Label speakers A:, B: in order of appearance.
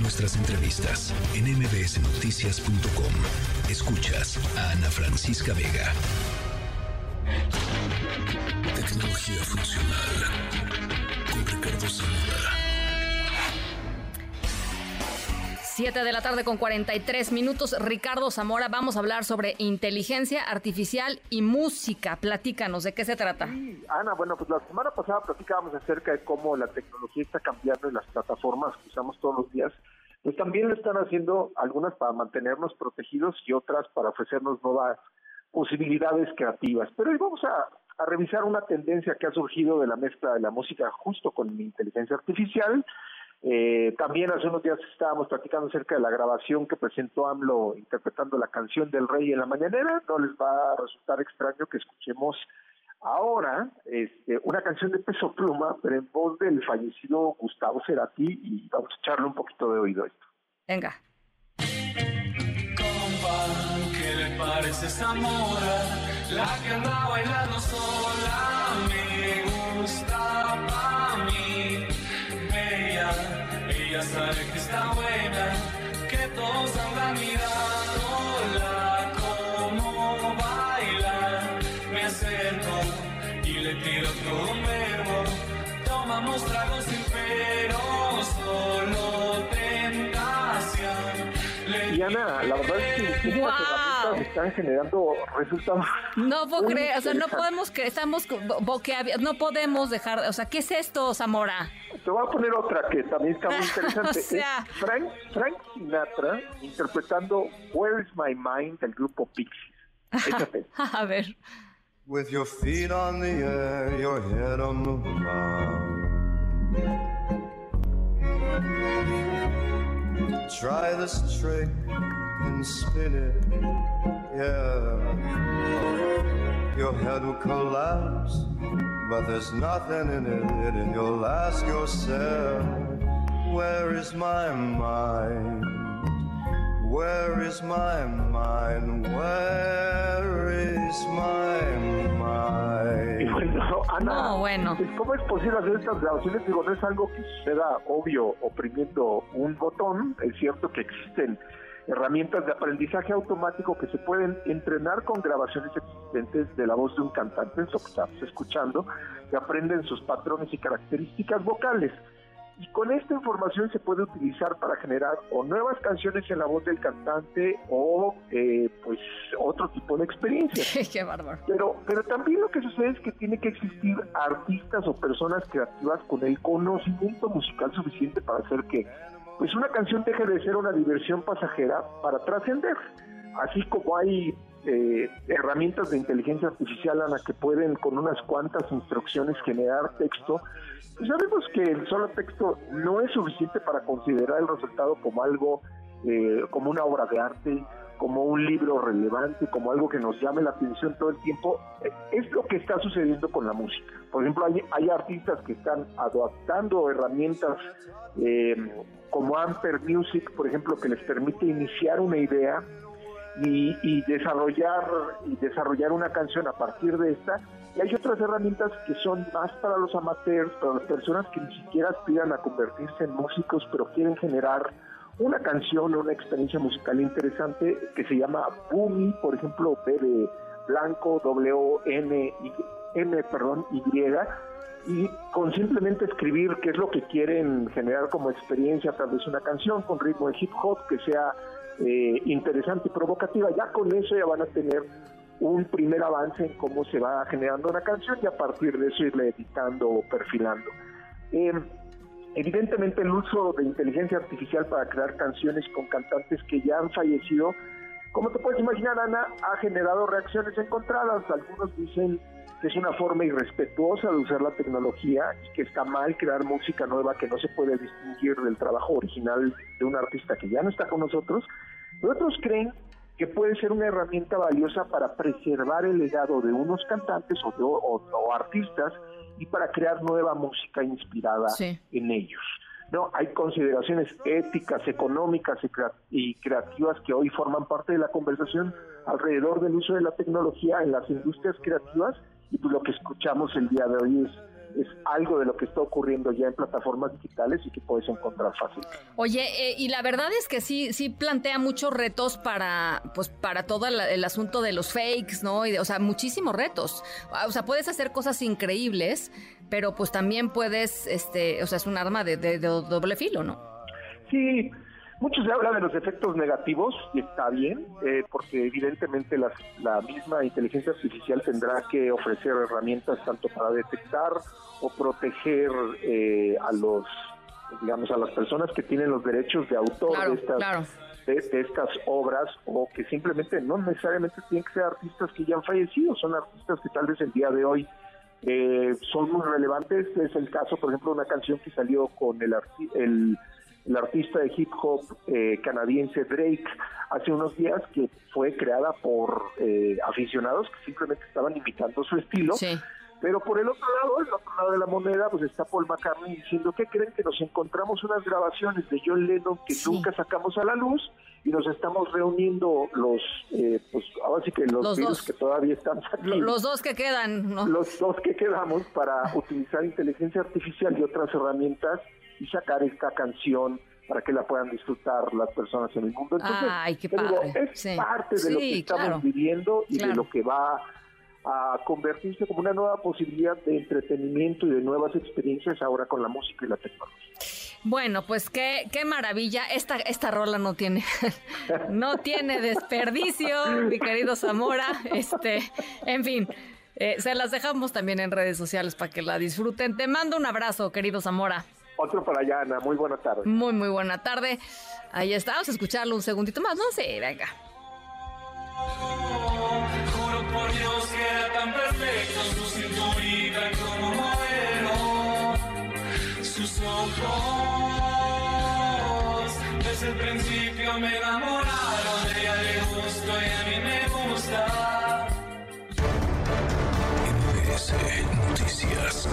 A: Nuestras entrevistas en mbsnoticias.com. Escuchas a Ana Francisca Vega. Tecnología funcional con Ricardo Zamora.
B: 7 de la tarde con 43 minutos. Ricardo Zamora, vamos a hablar sobre inteligencia artificial y música. Platícanos, ¿de qué se trata?
C: Sí, Ana, bueno, pues la semana pasada platicábamos acerca de cómo la tecnología está cambiando en las plataformas que usamos todos los días. Pues también lo están haciendo algunas para mantenernos protegidos y otras para ofrecernos nuevas posibilidades creativas. Pero hoy vamos a, a revisar una tendencia que ha surgido de la mezcla de la música justo con inteligencia artificial eh, también hace unos días estábamos platicando acerca de la grabación que presentó AMLO interpretando la canción del rey en la mañanera. No les va a resultar extraño que escuchemos ahora este, una canción de peso pluma, pero en voz del fallecido Gustavo Cerati y vamos a echarle un poquito de oído a esto.
B: Venga.
D: ¿qué le parece esa mora? La que anda bailando sola me gusta pa' mí ella sabe que está buena, que todos andan mirándola como baila. Me acerco y le tiro todo un verbo. Tomamos tragos sin pero, solo.
C: La verdad es que wow. están generando resultados.
B: No puedo creer, o sea, no podemos que estamos no podemos dejar, o sea, ¿qué es esto, Zamora?
C: Te voy a poner otra que también está muy interesante. o sea... Frank, Frank Sinatra interpretando Where is My Mind del grupo Pixies. Échate.
B: a ver.
E: With your feet on the air, your head on the ground. Try this trick and spin it, yeah. Your head will collapse, but there's nothing in it, and you'll ask yourself, Where is my mind? Where is my mind? Where is my mind?
C: Ana,
B: no, bueno.
C: ¿cómo es posible hacer estas grabaciones? Digo, no es algo que suceda obvio oprimiendo un botón. Es cierto que existen herramientas de aprendizaje automático que se pueden entrenar con grabaciones existentes de la voz de un cantante, eso que estamos escuchando, que aprenden sus patrones y características vocales. Y con esta información se puede utilizar para generar o nuevas canciones en la voz del cantante o eh, pues otro tipo de experiencias.
B: Qué bárbaro.
C: Pero, pero también lo que sucede es que tiene que existir artistas o personas creativas con el conocimiento musical suficiente para hacer que pues una canción deje de ser una diversión pasajera para trascender. Así como hay eh, herramientas de inteligencia artificial, Ana, que pueden con unas cuantas instrucciones generar texto, pues sabemos que el solo texto no es suficiente para considerar el resultado como algo, eh, como una obra de arte, como un libro relevante, como algo que nos llame la atención todo el tiempo, es lo que está sucediendo con la música. Por ejemplo, hay, hay artistas que están adaptando herramientas eh, como Amper Music, por ejemplo, que les permite iniciar una idea y, y, desarrollar y desarrollar una canción a partir de esta. Y hay otras herramientas que son más para los amateurs, para las personas que ni siquiera aspiran a convertirse en músicos, pero quieren generar una canción o una experiencia musical interesante que se llama Boomy, por ejemplo, B blanco, W, N, y, M, perdón, Y, y con simplemente escribir qué es lo que quieren generar como experiencia través de una canción con ritmo de hip hop que sea eh, interesante y provocativa, ya con eso ya van a tener un primer avance en cómo se va generando una canción y a partir de eso irle editando o perfilando. Eh, evidentemente el uso de inteligencia artificial para crear canciones con cantantes que ya han fallecido, como te puedes imaginar, Ana, ha generado reacciones encontradas. Algunos dicen que es una forma irrespetuosa de usar la tecnología y que está mal crear música nueva que no se puede distinguir del trabajo original de un artista que ya no está con nosotros. otros creen que puede ser una herramienta valiosa para preservar el legado de unos cantantes o, de, o, artistas y para crear nueva música inspirada en ellos. No, hay consideraciones éticas, económicas y creativas que hoy forman parte de la conversación alrededor del uso de la tecnología en las industrias creativas y pues lo que escuchamos el día de hoy es es algo de lo que está ocurriendo ya en plataformas digitales y que puedes encontrar fácil.
B: Oye, eh, y la verdad es que sí, sí plantea muchos retos para, pues, para todo el, asunto de los fakes, ¿no? Y o sea, muchísimos retos. O sea, puedes hacer cosas increíbles, pero pues también puedes, este, o sea, es un arma de, de doble filo, ¿no?
C: Sí, mucho se habla de los efectos negativos y está bien, eh, porque evidentemente la misma inteligencia artificial tendrá que ofrecer herramientas tanto para detectar o proteger eh, a los, digamos, a las personas que tienen los derechos de autor de estas. De, estas obras o que simplemente no necesariamente tienen que ser artistas que ya han fallecido, son artistas que tal vez el día de hoy eh, son muy relevantes. Es el caso, por ejemplo, de una canción que salió con el, el el artista de hip hop eh, canadiense Drake hace unos días que fue creada por eh, aficionados que simplemente estaban imitando su estilo. Pero por el otro lado, el otro lado de la moneda, pues está Paul McCartney diciendo que creen que nos encontramos unas grabaciones de John Lennon que nunca sacamos a la luz y nos estamos reuniendo los, eh, pues ahora sí que los, virus que todavía están aquí.
B: Los dos que quedan, ¿no?
C: Los dos que quedamos para utilizar inteligencia artificial y otras herramientas y sacar esta canción para que la puedan disfrutar las personas en el mundo.
B: Entonces, Ay, qué padre.
C: es parte de lo que estamos viviendo y de lo que va a convertirse como una nueva posibilidad de entretenimiento y de nuevas experiencias ahora con la música y la tecnología.
B: Bueno, pues qué, qué maravilla. Esta, esta rola no tiene, no tiene desperdicio, mi querido Zamora. Este, en fin, eh, se las dejamos también en redes sociales para que la disfruten. Te mando un abrazo, querido Zamora.
C: Otro para allá, Ana. Muy buena tarde.
B: Muy, muy buena tarde. Ahí está. Vamos a escucharlo un segundito más. No sé, venga.
D: Juro por Dios que era tan perfecto su cinturita como modelo, sus ojos. Desde el principio me enamoraron, de ella le gusto y a mí me gusta. Noticias.